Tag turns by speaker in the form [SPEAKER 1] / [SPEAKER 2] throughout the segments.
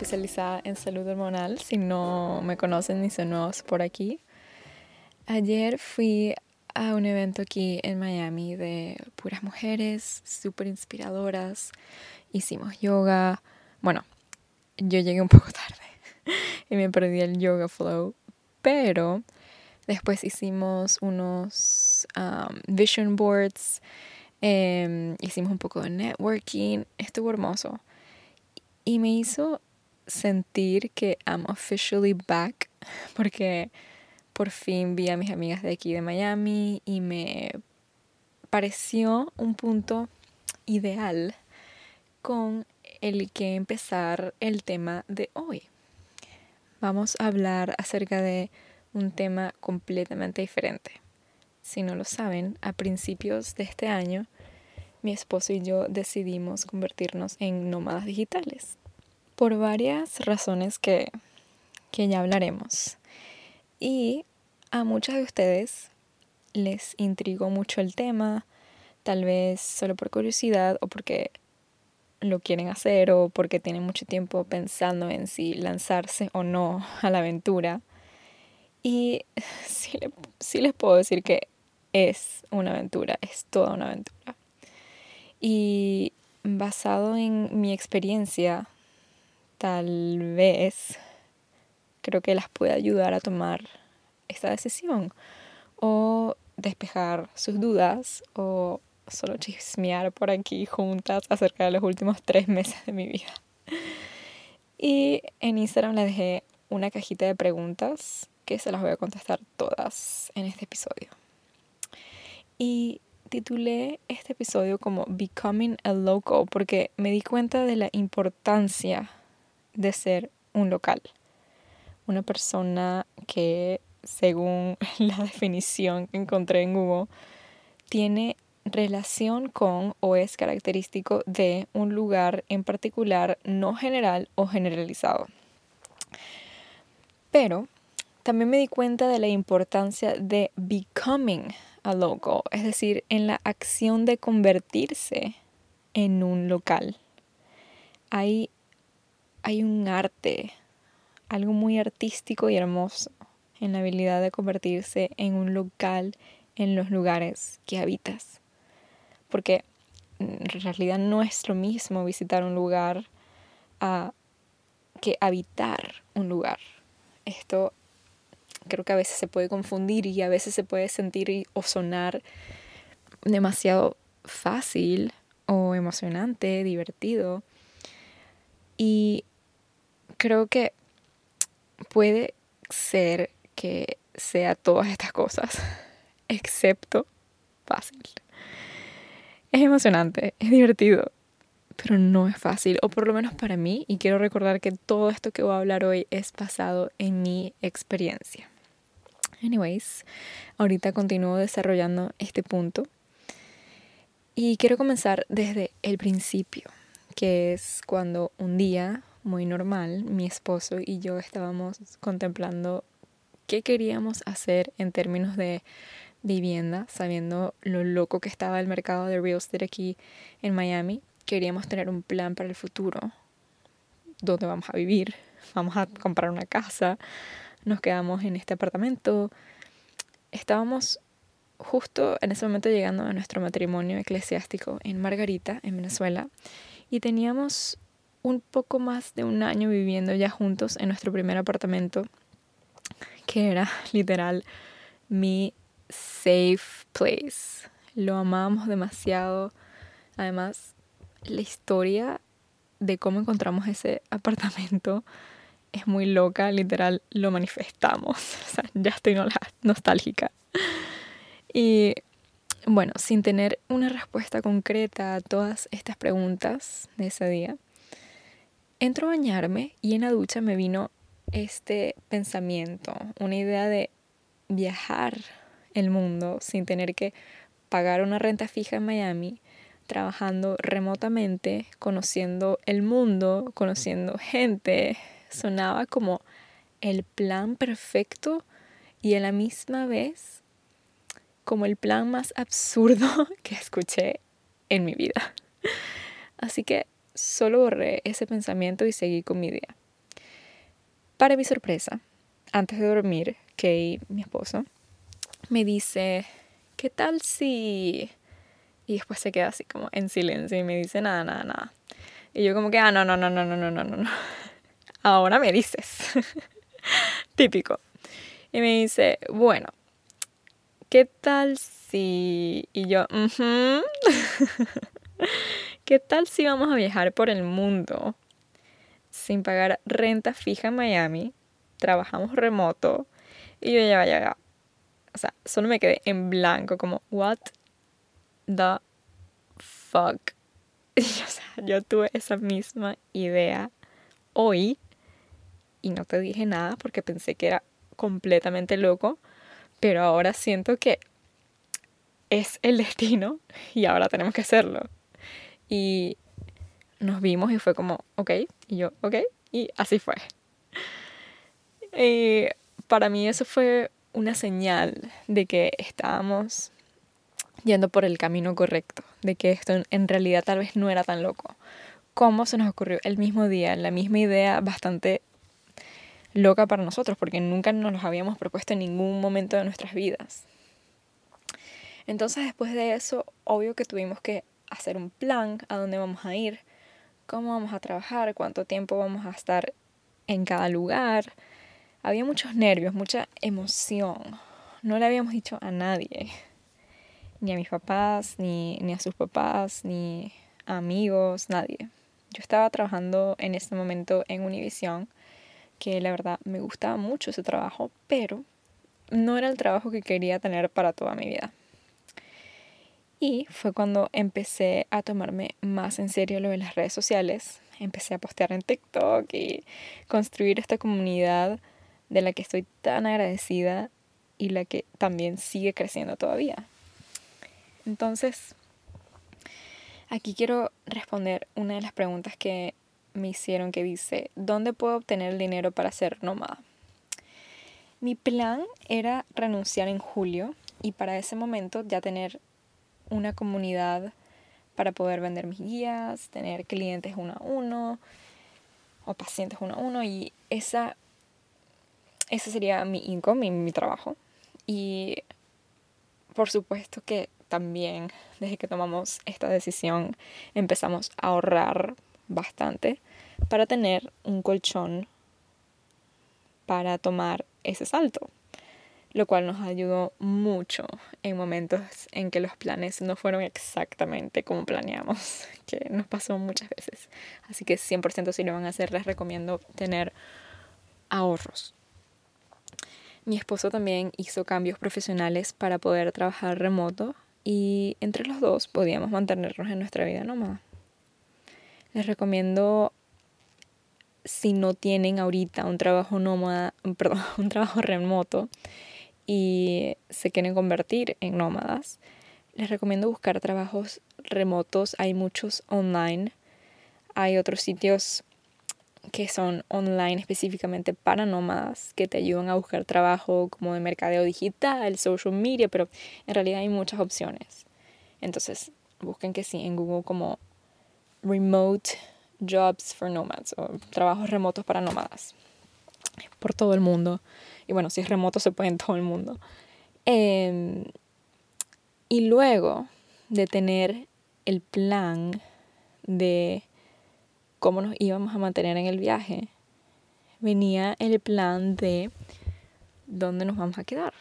[SPEAKER 1] especializada en salud hormonal, si no me conocen ni son nuevos por aquí. Ayer fui a un evento aquí en Miami de puras mujeres, súper inspiradoras. Hicimos yoga. Bueno, yo llegué un poco tarde y me perdí el yoga flow, pero después hicimos unos um, vision boards, em, hicimos un poco de networking, estuvo hermoso y me hizo sentir que I'm officially back porque por fin vi a mis amigas de aquí de Miami y me pareció un punto ideal con el que empezar el tema de hoy. Vamos a hablar acerca de un tema completamente diferente. Si no lo saben, a principios de este año, mi esposo y yo decidimos convertirnos en nómadas digitales por varias razones que, que ya hablaremos. Y a muchas de ustedes les intrigó mucho el tema, tal vez solo por curiosidad o porque lo quieren hacer o porque tienen mucho tiempo pensando en si lanzarse o no a la aventura. Y sí, sí, les puedo decir que es una aventura, es toda una aventura. Y basado en mi experiencia tal vez creo que las puede ayudar a tomar esta decisión o despejar sus dudas o solo chismear por aquí juntas acerca de los últimos tres meses de mi vida. Y en Instagram le dejé una cajita de preguntas que se las voy a contestar todas en este episodio. Y titulé este episodio como Becoming a Local porque me di cuenta de la importancia de ser un local. Una persona que, según la definición que encontré en Google, tiene relación con o es característico de un lugar en particular no general o generalizado. Pero también me di cuenta de la importancia de becoming a local, es decir, en la acción de convertirse en un local. Hay hay un arte, algo muy artístico y hermoso en la habilidad de convertirse en un local en los lugares que habitas. Porque en realidad no es lo mismo visitar un lugar que habitar un lugar. Esto creo que a veces se puede confundir y a veces se puede sentir o sonar demasiado fácil o emocionante, divertido. Y creo que puede ser que sea todas estas cosas, excepto fácil. Es emocionante, es divertido, pero no es fácil, o por lo menos para mí, y quiero recordar que todo esto que voy a hablar hoy es basado en mi experiencia. Anyways, ahorita continúo desarrollando este punto y quiero comenzar desde el principio, que es cuando un día muy normal, mi esposo y yo estábamos contemplando qué queríamos hacer en términos de vivienda, sabiendo lo loco que estaba el mercado de real estate aquí en Miami. Queríamos tener un plan para el futuro, dónde vamos a vivir, vamos a comprar una casa, nos quedamos en este apartamento. Estábamos justo en ese momento llegando a nuestro matrimonio eclesiástico en Margarita, en Venezuela, y teníamos un poco más de un año viviendo ya juntos en nuestro primer apartamento, que era literal mi safe place. Lo amábamos demasiado. Además, la historia de cómo encontramos ese apartamento es muy loca, literal lo manifestamos. O sea, ya estoy nostálgica. Y bueno, sin tener una respuesta concreta a todas estas preguntas de ese día, Entro a bañarme y en la ducha me vino este pensamiento, una idea de viajar el mundo sin tener que pagar una renta fija en Miami, trabajando remotamente, conociendo el mundo, conociendo gente. Sonaba como el plan perfecto y a la misma vez como el plan más absurdo que escuché en mi vida. Así que solo borré ese pensamiento y seguí con mi idea. Para mi sorpresa, antes de dormir, Kay, mi esposo, me dice, ¿qué tal si...? Y después se queda así como en silencio y me dice, nada, nada, nada. Y yo como que, ah, no, no, no, no, no, no, no, no. Ahora me dices. Típico. Y me dice, bueno, ¿qué tal si... Y yo, ¿qué tal si vamos a viajar por el mundo sin pagar renta fija en Miami? Trabajamos remoto. Y yo ya, ya, ya. O sea, solo me quedé en blanco, como, what the fuck. Y, o sea, yo tuve esa misma idea hoy y no te dije nada porque pensé que era completamente loco, pero ahora siento que es el destino y ahora tenemos que hacerlo. Y nos vimos y fue como, ok, y yo, ok, y así fue. Y para mí eso fue una señal de que estábamos yendo por el camino correcto, de que esto en realidad tal vez no era tan loco. ¿Cómo se nos ocurrió el mismo día, la misma idea bastante loca para nosotros, porque nunca nos los habíamos propuesto en ningún momento de nuestras vidas. Entonces después de eso, obvio que tuvimos que hacer un plan a dónde vamos a ir, cómo vamos a trabajar, cuánto tiempo vamos a estar en cada lugar. Había muchos nervios, mucha emoción. No le habíamos dicho a nadie, ni a mis papás, ni, ni a sus papás, ni a amigos, nadie. Yo estaba trabajando en este momento en Univision que la verdad me gustaba mucho ese trabajo, pero no era el trabajo que quería tener para toda mi vida. Y fue cuando empecé a tomarme más en serio lo de las redes sociales. Empecé a postear en TikTok y construir esta comunidad de la que estoy tan agradecida y la que también sigue creciendo todavía. Entonces, aquí quiero responder una de las preguntas que me hicieron que dice, ¿dónde puedo obtener el dinero para ser nómada? Mi plan era renunciar en julio y para ese momento ya tener una comunidad para poder vender mis guías, tener clientes uno a uno o pacientes uno a uno y esa, ese sería mi income, mi, mi trabajo. Y por supuesto que también desde que tomamos esta decisión empezamos a ahorrar bastante para tener un colchón para tomar ese salto, lo cual nos ayudó mucho en momentos en que los planes no fueron exactamente como planeamos, que nos pasó muchas veces. Así que 100% si lo van a hacer les recomiendo tener ahorros. Mi esposo también hizo cambios profesionales para poder trabajar remoto y entre los dos podíamos mantenernos en nuestra vida nómada. Les recomiendo si no tienen ahorita un trabajo nómada, perdón, un trabajo remoto y se quieren convertir en nómadas, les recomiendo buscar trabajos remotos. Hay muchos online. Hay otros sitios que son online específicamente para nómadas que te ayudan a buscar trabajo como de mercadeo digital, social media, pero en realidad hay muchas opciones. Entonces, busquen que sí en Google como remote jobs for nomads o trabajos remotos para nómadas por todo el mundo. Y bueno, si es remoto se puede en todo el mundo. Em, y luego de tener el plan de cómo nos íbamos a mantener en el viaje, venía el plan de dónde nos vamos a quedar,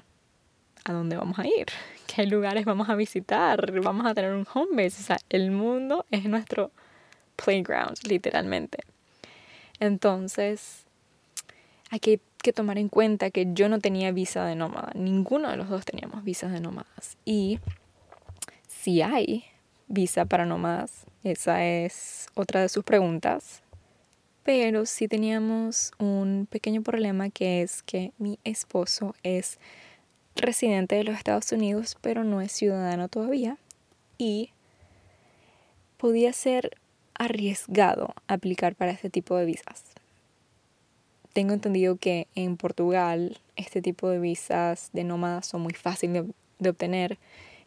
[SPEAKER 1] a dónde vamos a ir, qué lugares vamos a visitar, vamos a tener un home base. O sea, el mundo es nuestro playground, literalmente. Entonces, hay que, tomar en cuenta que yo no tenía visa de nómada, ninguno de los dos teníamos visas de nómadas. Y si hay visa para nómadas, esa es otra de sus preguntas. Pero sí teníamos un pequeño problema que es que mi esposo es residente de los Estados Unidos, pero no es ciudadano todavía. Y podía ser arriesgado aplicar para este tipo de visas. Tengo entendido que en Portugal este tipo de visas de nómadas son muy fáciles de, obtener.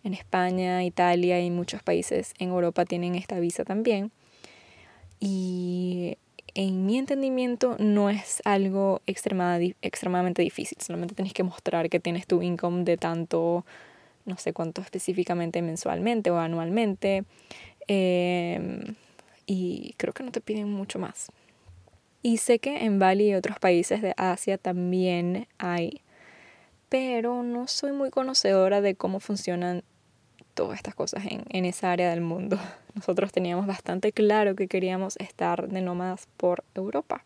[SPEAKER 1] En España, Italia y muchos países en Europa tienen esta visa también. Y en mi entendimiento no es algo extremadamente difícil, solamente tienes que mostrar que tienes tu income de tanto, no sé cuánto específicamente mensualmente o anualmente, em, y creo que no te piden mucho más. Y sé que en Bali y otros países de Asia también hay, pero no soy muy conocedora de cómo funcionan todas estas cosas en, en esa área del mundo. Nosotros teníamos bastante claro que queríamos estar de nómadas por Europa,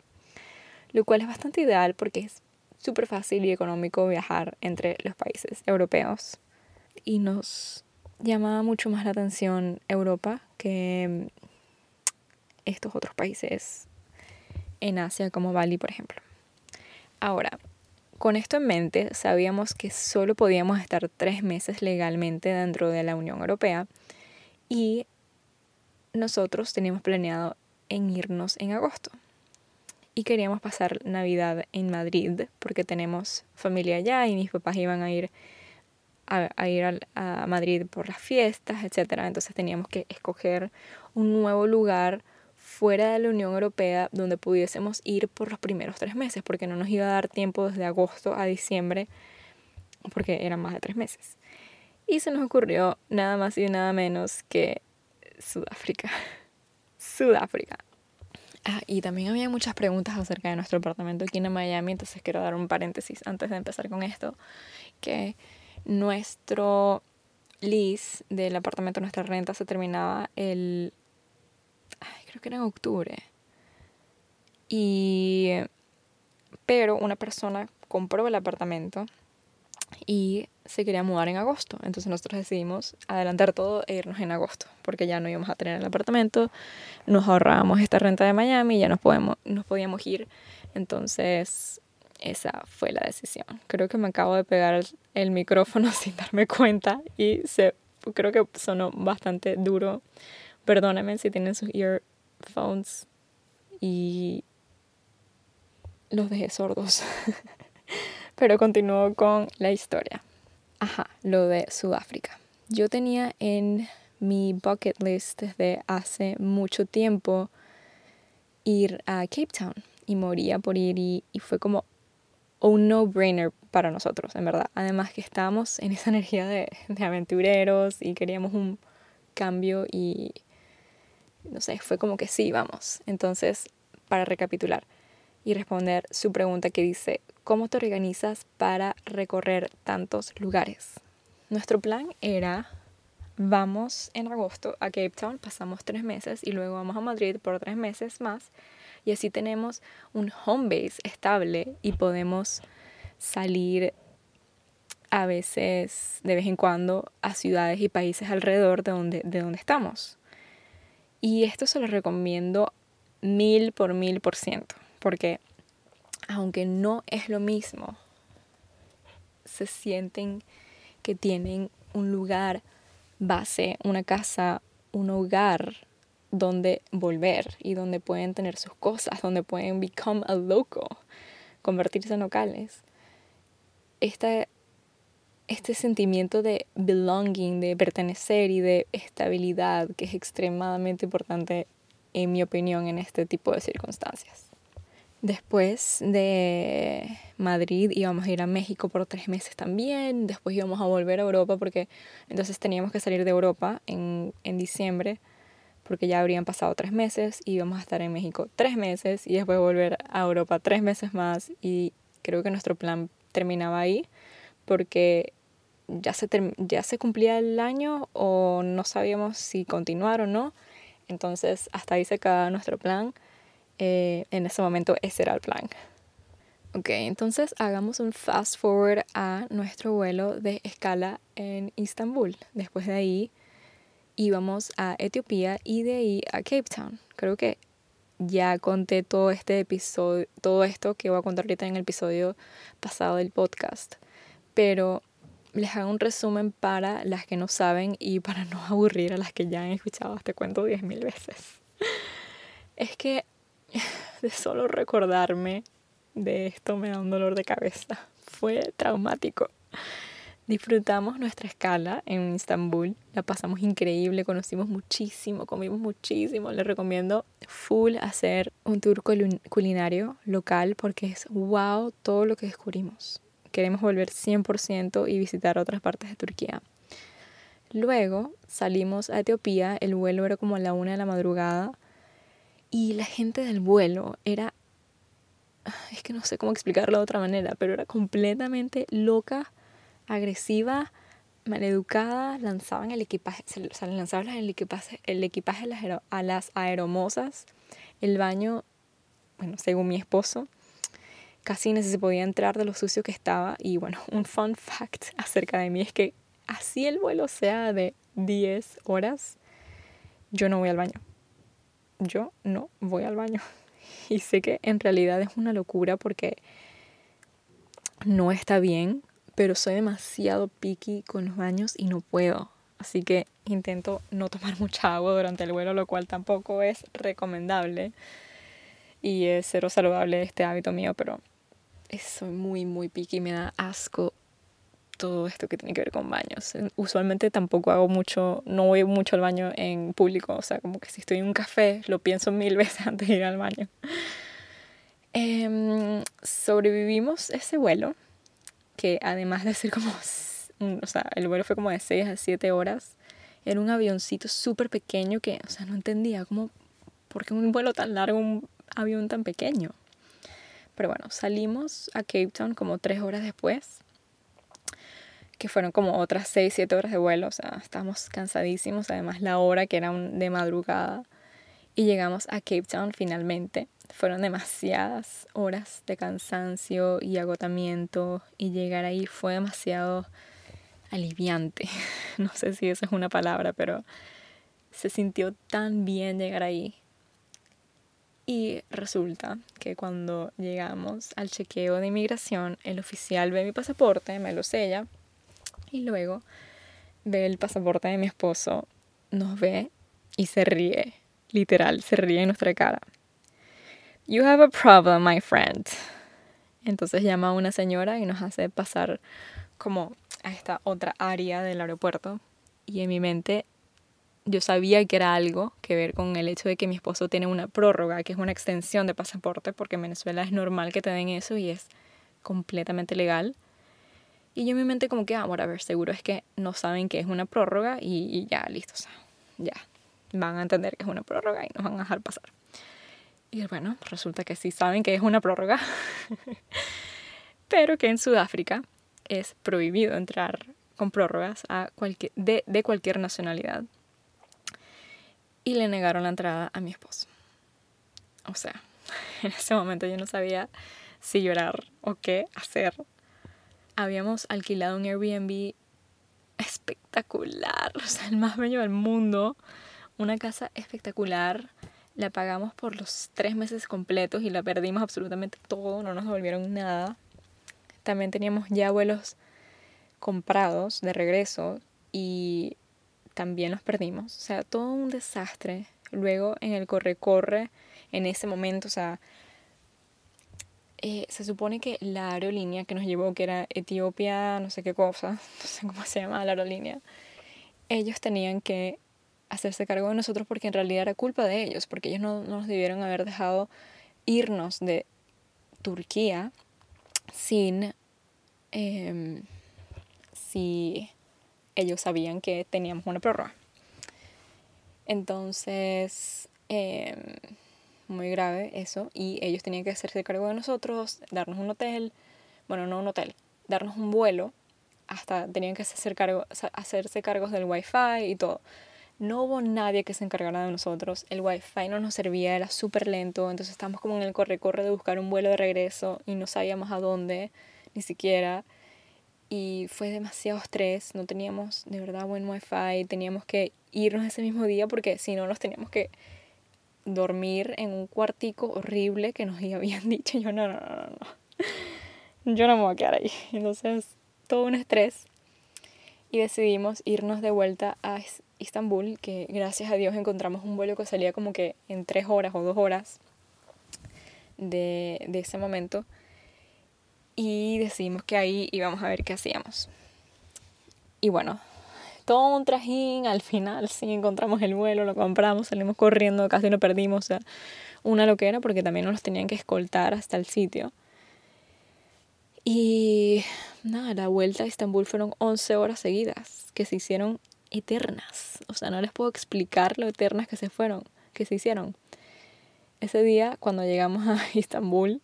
[SPEAKER 1] lo cual es bastante ideal porque es súper fácil y económico viajar entre los países europeos. Y nos llamaba mucho más la atención Europa que estos otros países en Asia como Bali, por ejemplo. Ahora, con esto en mente, sabíamos que solo podíamos estar tres meses legalmente dentro de la Unión Europea y nosotros teníamos planeado en irnos en agosto. Y queríamos pasar Navidad en Madrid porque tenemos familia allá y mis papás iban a ir a, ir a Madrid por las fiestas, etc. Entonces teníamos que escoger un nuevo lugar fuera de la Unión Europea donde pudiésemos ir por los primeros tres meses, porque no nos iba a dar tiempo desde agosto a diciembre, porque eran más de tres meses. Y se nos ocurrió nada más y nada menos que Sudáfrica. Sudáfrica. Ah, y también había muchas preguntas acerca de nuestro apartamento aquí en Miami, entonces quiero dar un paréntesis antes de empezar con esto, que nuestro lease del apartamento, nuestra renta se terminaba el creo que era en octubre. Y, pero una persona compró el apartamento y se quería mudar en agosto. Entonces nosotros decidimos adelantar todo e irnos en agosto, porque ya no íbamos a tener el apartamento, nos ahorrábamos esta renta de Miami y ya nos, podemos, nos podíamos ir. Entonces esa fue la decisión. Creo que me acabo de pegar el, micrófono sin darme cuenta y se, creo que sonó bastante duro. Perdóname si tienen sus ear phones y los dejé sordos. Pero continúo con la historia. Ajá, lo de Sudáfrica. Yo tenía en mi bucket list desde hace mucho tiempo ir a Cape Town y moría por ir y, fue como un no-brainer para nosotros, en verdad. Además que estábamos en esa energía de, de aventureros y queríamos un cambio y no sé, fue como que sí, vamos. Entonces, para recapitular y responder su pregunta que dice, ¿cómo te organizas para recorrer tantos lugares? Nuestro plan era, vamos en agosto a Cape Town, pasamos tres meses y luego vamos a Madrid por tres meses más y así tenemos un home base estable y podemos salir a veces, de vez en cuando, a ciudades y países alrededor de donde, de donde estamos. Y esto se lo recomiendo mil por mil por ciento, porque aunque no es lo mismo, se sienten que tienen un lugar base, una casa, un hogar donde volver y donde pueden tener sus cosas, donde pueden become a local, convertirse en locales. Esta este sentimiento de belonging, de pertenecer y de estabilidad que es extremadamente importante en mi opinión en este tipo de circunstancias. Después de Madrid íbamos a ir a México por tres meses también, después íbamos a volver a Europa porque entonces teníamos que salir de Europa en, en diciembre porque ya habrían pasado tres meses y íbamos a estar en México tres meses y después volver a Europa tres meses más y creo que nuestro plan terminaba ahí porque ya se, ya se cumplía el año o no sabíamos si continuar o no. Entonces hasta ahí se acaba nuestro plan. Eh, en ese momento ese era el plan. Ok, entonces hagamos un fast forward a nuestro vuelo de escala en Istambul. Después de ahí íbamos a Etiopía y de ahí a Cape Town. Creo que ya conté todo este episodio, todo esto que voy a contar ahorita en el episodio pasado del podcast. Pero les hago un resumen para las que no saben y para no aburrir a las que ya han escuchado este cuento diez mil veces. Es que de solo recordarme de esto me da un dolor de cabeza. Fue traumático. Disfrutamos nuestra escala en Estambul, la pasamos increíble, conocimos muchísimo, comimos muchísimo. Les recomiendo full hacer un tour culinario local porque es wow todo lo que descubrimos. Queremos volver 100% y visitar otras partes de Turquía. Luego salimos a Etiopía, el vuelo era como a la una de la madrugada y la gente del vuelo era, es que no sé cómo explicarlo de otra manera, pero era completamente loca agresiva, maleducada, lanzaban el equipaje, o lanzaban el equipaje, el equipaje a las aeromosas, el baño, bueno, según mi esposo, casi ni se podía entrar de lo sucio que estaba. Y bueno, un fun fact acerca de mí es que así el vuelo sea de 10 horas, yo no voy al baño. Yo no voy al baño. Y sé que en realidad es una locura porque no está bien pero soy demasiado picky con los baños y no puedo. Así que intento no tomar mucha agua durante el vuelo, lo cual tampoco es recomendable. Y es cero saludable este hábito mío, pero soy muy, muy picky. Me da asco todo esto que tiene que ver con baños. Usualmente tampoco hago mucho, no voy mucho al baño en público. O sea, como que si estoy en un café, lo pienso mil veces antes de ir al baño. Em, sobrevivimos ese vuelo que además de ser como, o sea, el vuelo fue como de 6 a 7 horas, era un avioncito súper pequeño que, o sea, no entendía cómo, por qué un vuelo tan largo, un avión tan pequeño. Pero bueno, salimos a Cape Town como 3 horas después, que fueron como otras 6, 7 horas de vuelo, o sea, estábamos cansadísimos, además la hora que era de madrugada, y llegamos a Cape Town finalmente fueron demasiadas horas de cansancio y agotamiento y llegar ahí fue demasiado aliviante. No sé si esa es una palabra, pero se sintió tan bien llegar ahí. Y resulta que cuando llegamos al chequeo de inmigración, el oficial ve mi pasaporte, me lo sella y luego ve el pasaporte de mi esposo, nos ve y se ríe, literal, se ríe en nuestra cara. You have a problem, my friend. Entonces llama a una señora y nos hace pasar como a esta otra área del aeropuerto. Y en mi mente yo sabía que era algo que ver con el hecho de que mi esposo tiene una prórroga, que es una extensión de pasaporte, porque en Venezuela es normal que te den eso y es completamente legal. Y yo en mi mente como que, ah, bueno, a ver, seguro es que no saben que es una prórroga y, y ya, listo, ya, van a entender que es una prórroga y nos van a dejar pasar. Y bueno, resulta que sí saben que es una prórroga, pero que en Sudáfrica es prohibido entrar con prórrogas a cualquier, de, de cualquier nacionalidad. Y le negaron la entrada a mi esposo. O sea, en ese momento yo no sabía si llorar o qué hacer. Habíamos alquilado un Airbnb espectacular, o sea, el más bello del mundo. Una casa espectacular la pagamos por los tres meses completos y la perdimos absolutamente todo, no nos devolvieron nada. También teníamos ya vuelos comprados de regreso y también los perdimos. O sea, todo un desastre. Luego en el corre-corre, en ese momento, o sea, eh, se supone que la aerolínea que nos llevó, que era Etiopía, no sé qué cosa, no sé cómo se llama la aerolínea, ellos tenían que hacerse cargo de nosotros porque en realidad era culpa de ellos, porque ellos no, nos debieron haber dejado irnos de Turquía sin em, si ellos sabían que teníamos una prórroga. Entonces, em, muy grave eso, y ellos tenían que hacerse cargo de nosotros, darnos un hotel, bueno, no un hotel, darnos un vuelo, hasta tenían que hacerse, cargo, hacerse cargos del wifi y todo. No hubo nadie que se encargara de nosotros. El wifi no nos servía, era súper lento. Entonces estábamos como en el corre-corre de buscar un vuelo de regreso y no sabíamos a dónde, ni siquiera. Y fue demasiado estrés. No teníamos de verdad buen wifi. Teníamos que irnos ese mismo día porque si no nos teníamos que dormir en un cuartico horrible que nos habían dicho. Yo no, no, no, no. Yo no me voy a quedar ahí. Entonces, todo un estrés. Y decidimos irnos de vuelta a Istambul, que gracias a Dios encontramos un vuelo que salía como que en tres horas o dos horas de, de ese momento. Y decidimos que ahí íbamos a ver qué hacíamos. y bueno, todo un trajín, al final sí encontramos el vuelo, lo compramos, salimos corriendo, casi lo perdimos, o sea, una loquera porque también nos tenían que escoltar hasta el sitio. Y nada, la vuelta a Estambul fueron 11 horas seguidas, que se hicieron eternas. O sea, no les puedo explicar lo eternas que se fueron, que se hicieron. Ese día, cuando llegamos a Estambul,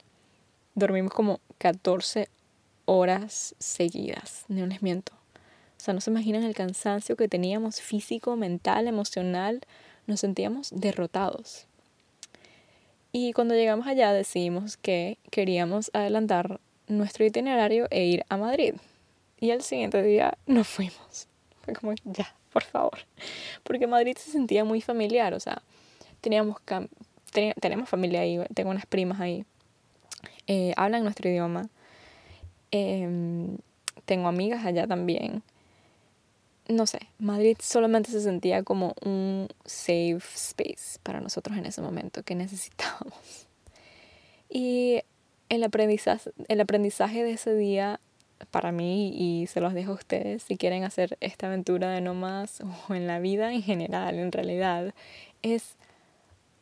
[SPEAKER 1] dormimos como 14 horas seguidas, no les miento. O sea, no se imaginan el cansancio que teníamos físico, mental, emocional. Nos sentíamos derrotados. Y cuando llegamos allá decidimos que queríamos adelantar nuestro itinerario e ir a Madrid. Y al siguiente día nos fuimos. Fue como, ya, por favor. Porque Madrid se sentía muy familiar, o sea, teníamos, tenemos familia ahí, tengo unas primas ahí. Eh, hablan nuestro idioma. Em, tengo amigas allá también. No sé, Madrid solamente se sentía como un safe space para nosotros en ese momento que necesitábamos. Y el aprendizaje, el aprendizaje de ese día para mí y se los dejo a ustedes si quieren hacer esta aventura de no más o en la vida en general, en realidad, es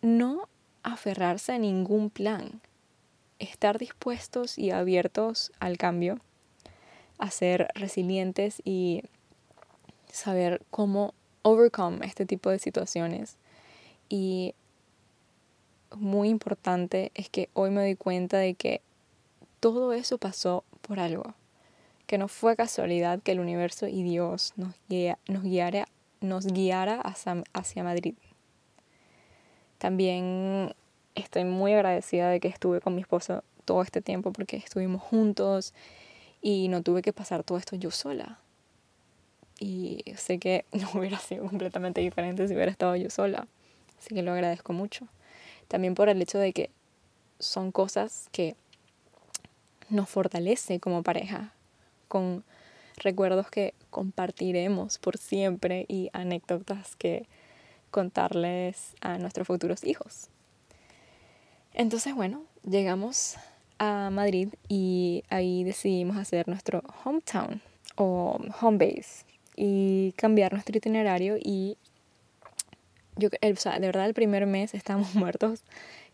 [SPEAKER 1] no aferrarse a ningún plan, estar dispuestos y abiertos al cambio, a ser resilientes y saber cómo overcome este tipo de situaciones. Y muy importante es que hoy me doy cuenta de que todo eso pasó por algo, que no fue casualidad que el universo y Dios nos, nos, guiara, nos guiara hacia, hacia Madrid. También estoy muy agradecida de que estuve con mi esposo todo este tiempo porque estuvimos juntos y no tuve que pasar todo esto yo sola. Y sé que no hubiera sido completamente diferente si hubiera estado yo sola. Así que lo agradezco mucho. También por el hecho de que son cosas que nos fortalece como pareja, con recuerdos que compartiremos por siempre y anécdotas que contarles a nuestros futuros hijos. Entonces, bueno, llegamos a Madrid y ahí decidimos hacer nuestro hometown o home base y cambiar nuestro itinerario y yo, o sea, de verdad el primer mes estábamos muertos,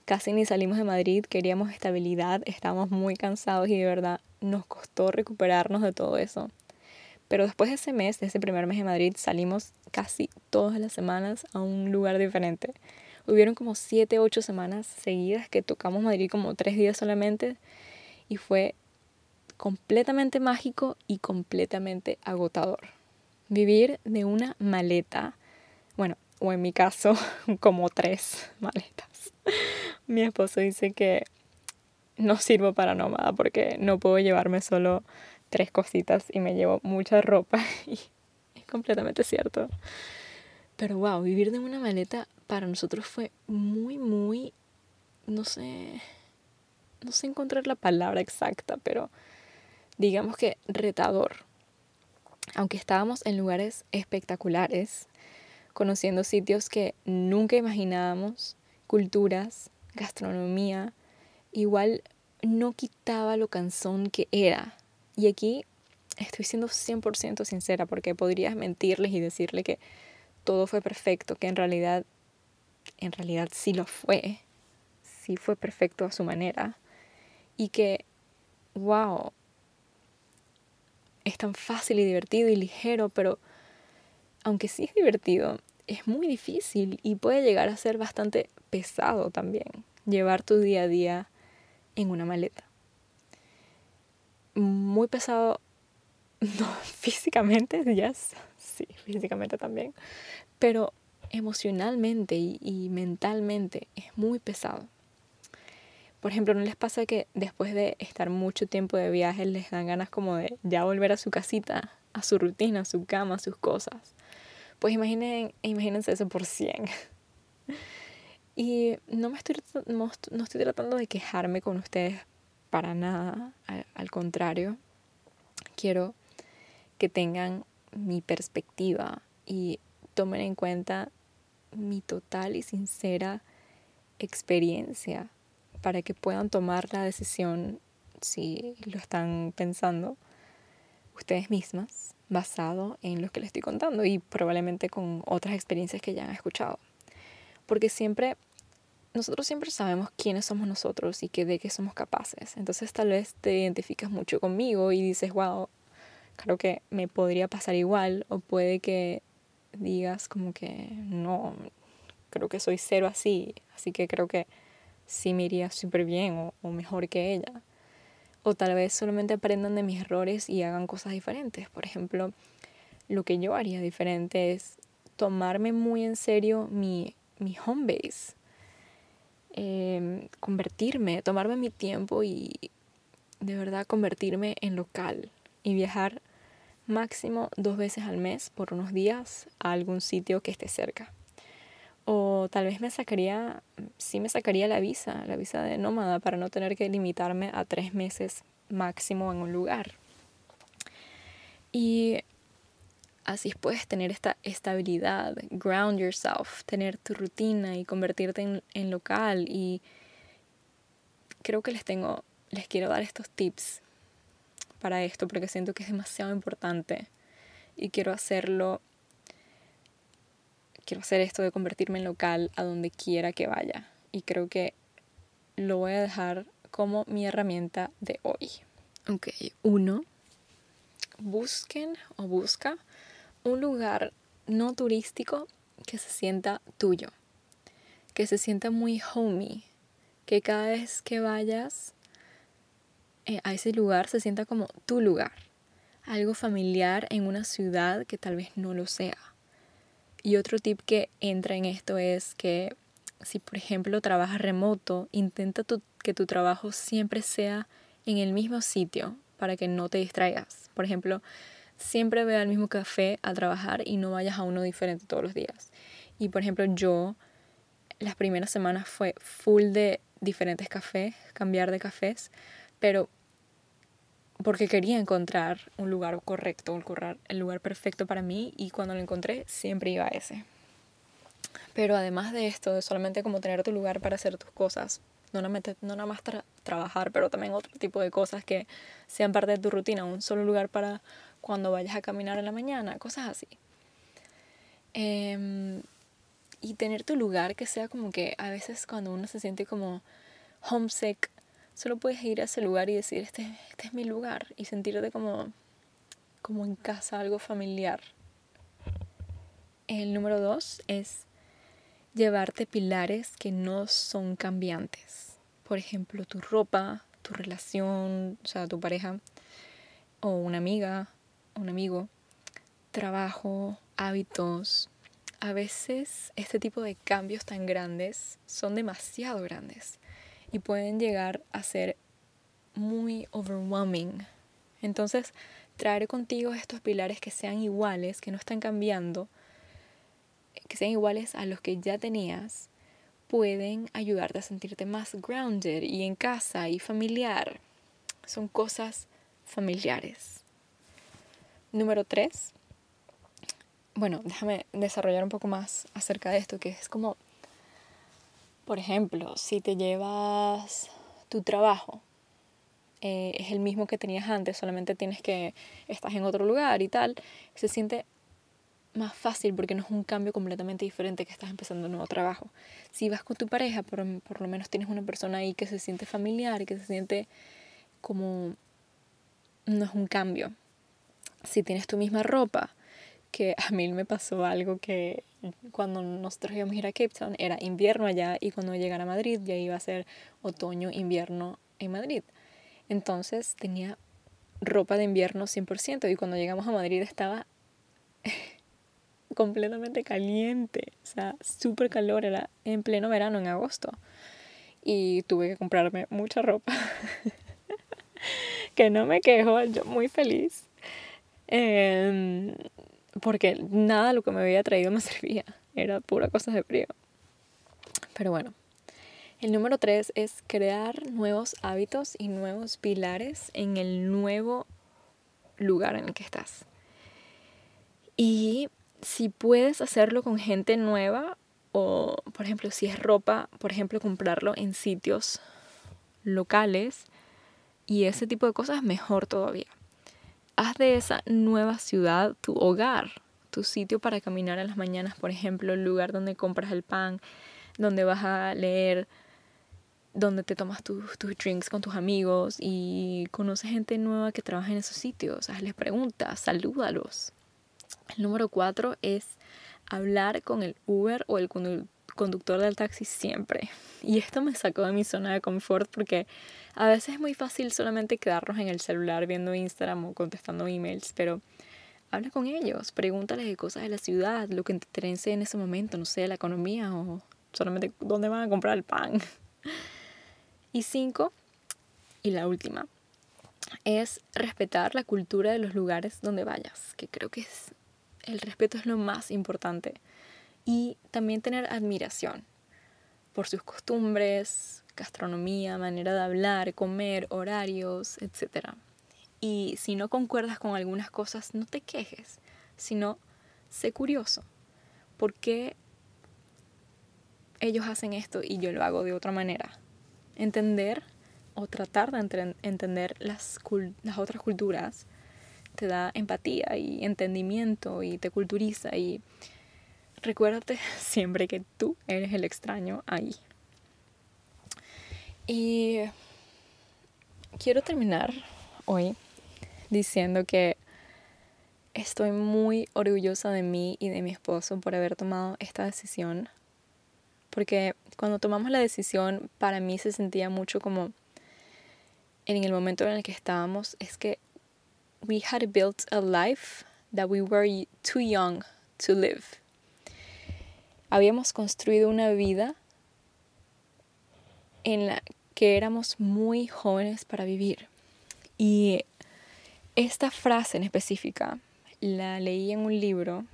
[SPEAKER 1] casi ni salimos de Madrid, queríamos estabilidad, estábamos muy cansados y de verdad nos costó recuperarnos de todo eso. Pero después de ese mes, de ese primer mes de Madrid, salimos casi todas las semanas a un lugar diferente. Hubieron como siete, ocho semanas seguidas que tocamos Madrid como tres días solamente y fue completamente mágico y completamente agotador. Vivir de una maleta, bueno, o en mi caso, como tres maletas. Mi esposo dice que no sirvo para nómada porque no puedo llevarme solo tres cositas y me llevo mucha ropa y es completamente cierto. Pero wow, vivir de una maleta para nosotros fue muy, muy, no sé, no sé encontrar la palabra exacta, pero digamos que retador. Aunque estábamos en lugares espectaculares, conociendo sitios que nunca imaginábamos, culturas, gastronomía, igual no quitaba lo cansón que era. Y aquí estoy siendo 100% sincera porque podrías mentirles y decirle que todo fue perfecto, que en realidad en realidad sí lo fue, sí fue perfecto a su manera. Y que, wow, es tan fácil y divertido y ligero, pero aunque sí es divertido, es muy difícil y puede llegar a ser bastante pesado también llevar tu día a día en una maleta. Muy pesado, no físicamente, ya sí, físicamente también, pero emocionalmente y, mentalmente es muy pesado. Por ejemplo, ¿no les pasa que después de estar mucho tiempo de viaje les dan ganas como de ya volver a su casita, a su rutina, a su cama, a sus cosas? Pues imaginen, imagínense eso por 100. Y no, me estoy, no, estoy tratando de quejarme con ustedes para nada, al contrario, quiero que tengan mi perspectiva y tomen en cuenta mi total y sincera experiencia para que puedan tomar la decisión, si lo están pensando, ustedes mismas basado en lo que les estoy contando y probablemente con otras experiencias que ya han escuchado. Porque siempre, nosotros siempre sabemos quiénes somos nosotros y que de qué somos capaces. Entonces tal vez te identificas mucho conmigo y dices, wow, creo que me podría pasar igual o puede que digas como que no, creo que soy cero así, así que creo que sí me iría súper bien o, o mejor que ella. O tal vez solamente aprendan de mis errores y hagan cosas diferentes. Por ejemplo, lo que yo haría diferente es tomarme muy en serio mi, mi home base. Em, convertirme, tomarme mi tiempo y de verdad convertirme en local y viajar máximo dos veces al mes por unos días a algún sitio que esté cerca. O tal vez me sacaría, sí me sacaría la visa, la visa de nómada, para no tener que limitarme a tres meses máximo en un lugar. Y así puedes tener esta estabilidad, ground yourself, tener tu rutina y convertirte en, en local. Y creo que les tengo, les quiero dar estos tips para esto porque siento que es demasiado importante y quiero hacerlo quiero hacer esto de convertirme en local a donde quiera que vaya. Y creo que lo voy a dejar como mi herramienta de hoy. Ok, uno, busquen o busca un lugar no turístico que se sienta tuyo, que se sienta muy homey, que cada vez que vayas eh, a ese lugar se sienta como tu lugar, algo familiar en una ciudad que tal vez no lo sea. Y otro tip que entra en esto es que si por ejemplo trabajas remoto, intenta que tu trabajo siempre sea en el mismo sitio para que no te distraigas. Por ejemplo, siempre ve al mismo café a trabajar y no vayas a uno diferente todos los días. Y por ejemplo, yo las primeras semanas fue full de diferentes cafés, cambiar de cafés, pero porque quería encontrar un lugar correcto, el lugar perfecto para mí y cuando lo encontré siempre iba a ese. Pero además de esto, de solamente como tener tu lugar para hacer tus cosas, no nada más, no nada más trabajar, pero también otro tipo de cosas que sean parte de tu rutina, un solo lugar para cuando vayas a caminar en la mañana, cosas así. Em, y tener tu lugar que sea como que a veces cuando uno se siente como homesick solo puedes ir a ese lugar y decir, este, este es mi lugar, y sentirte como, como en casa, algo familiar. El número dos es llevarte pilares que no son cambiantes. Por ejemplo, tu ropa, tu relación, o sea, tu pareja, o una amiga, un amigo, trabajo, hábitos. A veces este tipo de cambios tan grandes son demasiado grandes y pueden llegar a ser muy overwhelming. Entonces, traer contigo estos pilares que sean iguales, que no están cambiando, que sean iguales a los que ya tenías, pueden ayudarte a sentirte más grounded y en casa y familiar. Son cosas familiares. Número tres. Bueno, déjame desarrollar un poco más acerca de esto, que es como por ejemplo, si te llevas tu trabajo, eh, es el mismo que tenías antes, solamente tienes que, estás en otro lugar y tal, se siente más fácil porque no es un cambio completamente diferente que estás empezando un nuevo trabajo. Si vas con tu pareja, por, por lo menos tienes una persona ahí que se siente familiar, que se siente como... no es un cambio. Si tienes tu misma ropa, que a mí me pasó algo que cuando nosotros íbamos a ir a Cape Town era invierno allá y cuando llegara a Madrid ya iba a ser otoño, invierno en Madrid. Entonces tenía ropa de invierno 100% y cuando llegamos a Madrid estaba completamente caliente, o sea, súper calor, era en pleno verano, en agosto. Y tuve que comprarme mucha ropa, que no me quejo, yo muy feliz. Eh, porque nada de lo que me había traído me servía, era pura cosa de frío. Pero bueno, el número tres es crear nuevos hábitos y nuevos pilares en el nuevo lugar en el que estás. Y si puedes hacerlo con gente nueva, o por ejemplo, si es ropa, por ejemplo, comprarlo en sitios locales y ese tipo de cosas, mejor todavía. Haz de esa nueva ciudad tu hogar, tu sitio para caminar en las mañanas, por ejemplo, el lugar donde compras el pan, donde vas a leer, donde te tomas tus, drinks con tus amigos y conoces gente nueva que trabaja en esos sitios, hazles preguntas, salúdalos. El número cuatro es hablar con el Uber o el conductor del taxi siempre. Y esto me sacó de mi zona de confort porque a veces es muy fácil solamente quedarnos en el celular viendo Instagram o contestando emails, pero habla con ellos, pregúntales de cosas de la ciudad, lo que te interese en ese momento, no sé, la economía o solamente dónde van a comprar el pan. Y cinco, y la última, es respetar la cultura de los lugares donde vayas, que creo que es el respeto es lo más importante. Y también tener admiración por sus costumbres, gastronomía, manera de hablar, comer, horarios, etc. Y si no concuerdas con algunas cosas, no te quejes, sino sé curioso. ¿Por qué ellos hacen esto y yo lo hago de otra manera? Entender o tratar de entender las, las otras culturas te da empatía y entendimiento y te culturiza y recuérdate siempre que tú eres el extraño ahí. Y quiero terminar hoy diciendo que estoy muy orgullosa de mí y de mi esposo por haber tomado esta decisión. Porque cuando tomamos la decisión, para mí se sentía mucho como en el momento en el que estábamos, es que we had built a life that we were too young to live. Habíamos construido una vida en la que éramos muy jóvenes para vivir. Y esta frase en específica la leí en un libro,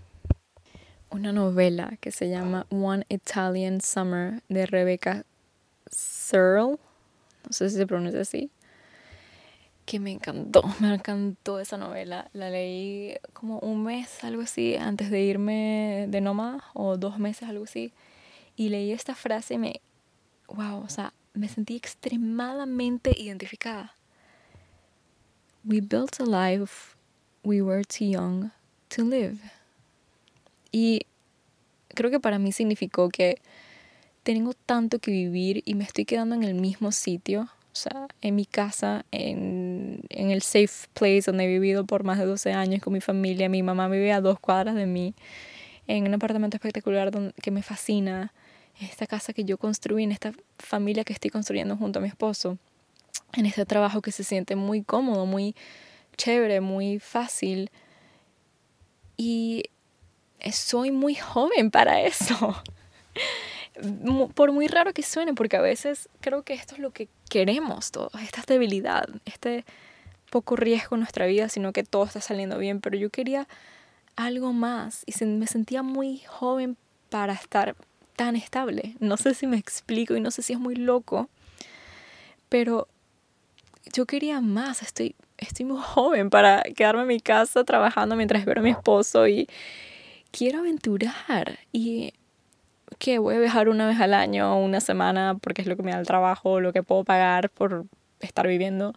[SPEAKER 1] una novela que se llama One Italian Summer de Rebecca Searle, no sé si se pronuncia así, que me encantó, me encantó esa novela. La leí como un mes, algo así, antes de irme de nómada, o dos meses, algo así. Y leí esta frase y me, wow, o sea, me sentí extremadamente identificada. We built a life we were too young to live. Y creo que para mí significó que tengo tanto que vivir y me estoy quedando en el mismo sitio o sea, en mi casa, en, en, el safe place donde he vivido por más de 12 años con mi familia. Mi mamá vive a dos cuadras de mí, en un apartamento espectacular donde, que me fascina. Esta casa que yo construí, en esta familia que estoy construyendo junto a mi esposo. En este trabajo que se siente muy cómodo, muy chévere, muy fácil. Y soy muy joven para eso por muy raro que suene, porque a veces creo que esto es lo que queremos todos, esta estabilidad, este poco riesgo en nuestra vida, sino que todo está saliendo bien, pero yo quería algo más y me sentía muy joven para estar tan estable. No sé si me explico y no sé si es muy loco, pero yo quería más, estoy, estoy muy joven para quedarme en mi casa trabajando mientras espero a mi esposo y quiero aventurar. Y que voy a viajar una vez al año, una semana, porque es lo que me da el trabajo, lo que puedo pagar por estar viviendo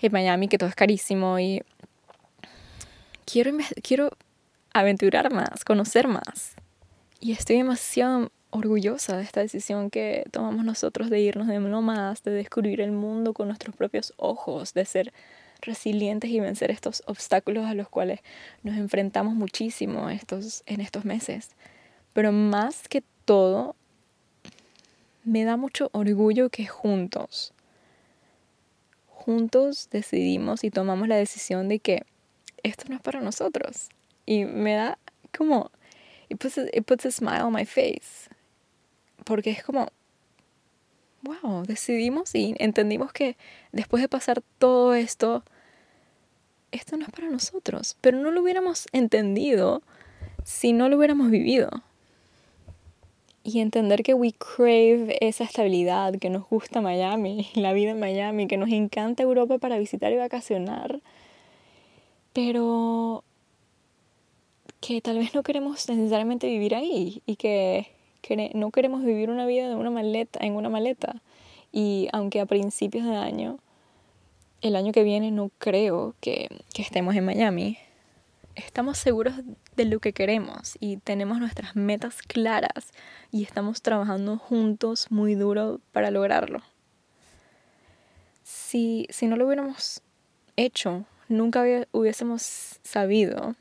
[SPEAKER 1] en Miami, que todo es carísimo y quiero, quiero aventurar más, conocer más. Y estoy demasiado orgullosa de esta decisión que tomamos nosotros de irnos de más, de descubrir el mundo con nuestros propios ojos, de ser resilientes y vencer estos obstáculos a los cuales nos enfrentamos muchísimo estos, en estos meses. Pero más que todo, me da mucho orgullo que juntos, juntos decidimos y tomamos la decisión de que esto no es para nosotros. Y me da como, it puts, a, it puts a smile on my face. Porque es como, wow, decidimos y entendimos que después de pasar todo esto, esto no es para nosotros. Pero no lo hubiéramos entendido si no lo hubiéramos vivido y entender que we crave esa estabilidad, que nos gusta Miami, la vida en Miami, que nos encanta Europa para visitar y vacacionar, pero que tal vez no queremos necesariamente vivir ahí y que, no queremos vivir una vida de una maleta, en una maleta. Y aunque a principios de año el año que viene no creo que, que estemos en Miami. Estamos seguros de lo que queremos y tenemos nuestras metas claras y estamos trabajando juntos muy duro para lograrlo. Si, si no lo hubiéramos hecho, nunca hubiésemos sabido,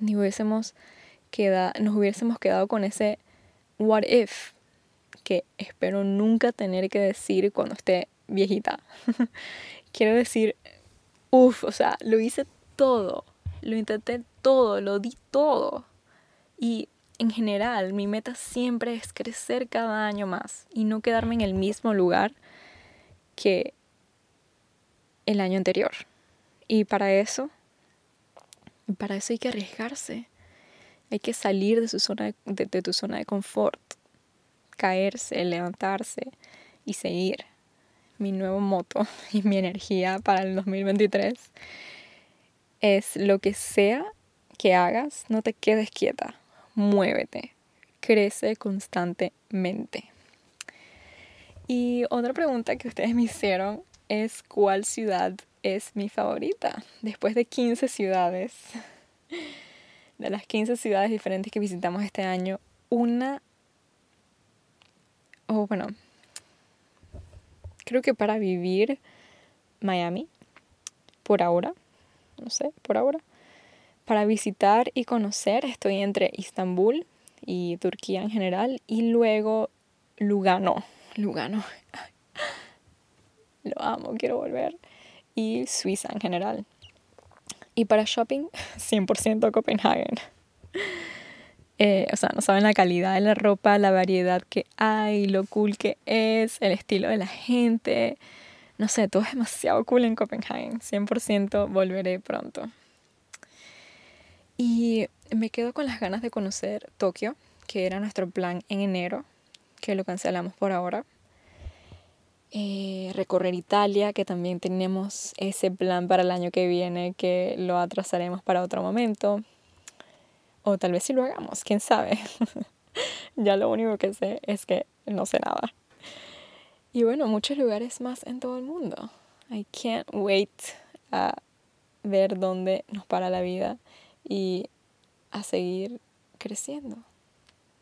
[SPEAKER 1] ni hubiésemos quedado, nos hubiésemos quedado con ese what if que espero nunca tener que decir cuando esté viejita. Quiero decir, uff, o sea, lo hice todo lo intenté todo, lo di todo. Y en general, mi meta siempre es crecer cada año más y no quedarme en el mismo lugar que el año anterior. Y para eso, para eso hay que arriesgarse. Hay que salir de, su zona de, de tu zona de confort, caerse, levantarse y seguir. Mi nuevo moto y mi energía para el 2023 es lo que sea que hagas, no te quedes quieta, muévete, crece constantemente. Y otra pregunta que ustedes me hicieron es cuál ciudad es mi favorita. Después de 15 ciudades, de las 15 ciudades diferentes que visitamos este año, una, oh, bueno, creo que para vivir Miami, por ahora, no sé, por ahora. Para visitar y conocer estoy entre Istambul y Turquía en general y luego Lugano. Lugano. Lo amo, quiero volver. Y Suiza en general. Y para shopping, 100% Copenhagen. Eh, o sea, no saben la calidad de la ropa, la variedad que hay, lo cool que es, el estilo de la gente no sé, todo es demasiado cool en Copenhagen. 100% volveré pronto. Y me quedo con las ganas de conocer Tokio, que era nuestro plan en enero, que lo cancelamos por ahora. Eh, recorrer Italia, que también tenemos ese plan para el año que viene, que lo atrasaremos para otro momento. O tal vez si lo hagamos, quién sabe. ya lo único que sé es que no sé nada. Y bueno, muchos lugares más en todo el mundo. I can't wait a ver dónde nos para la vida y a seguir creciendo.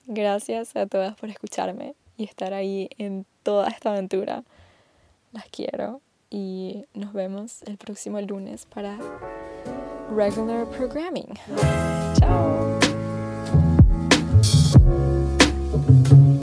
[SPEAKER 1] Gracias a todas por escucharme y estar ahí en toda esta aventura. Las quiero y nos vemos el próximo lunes para regular programming.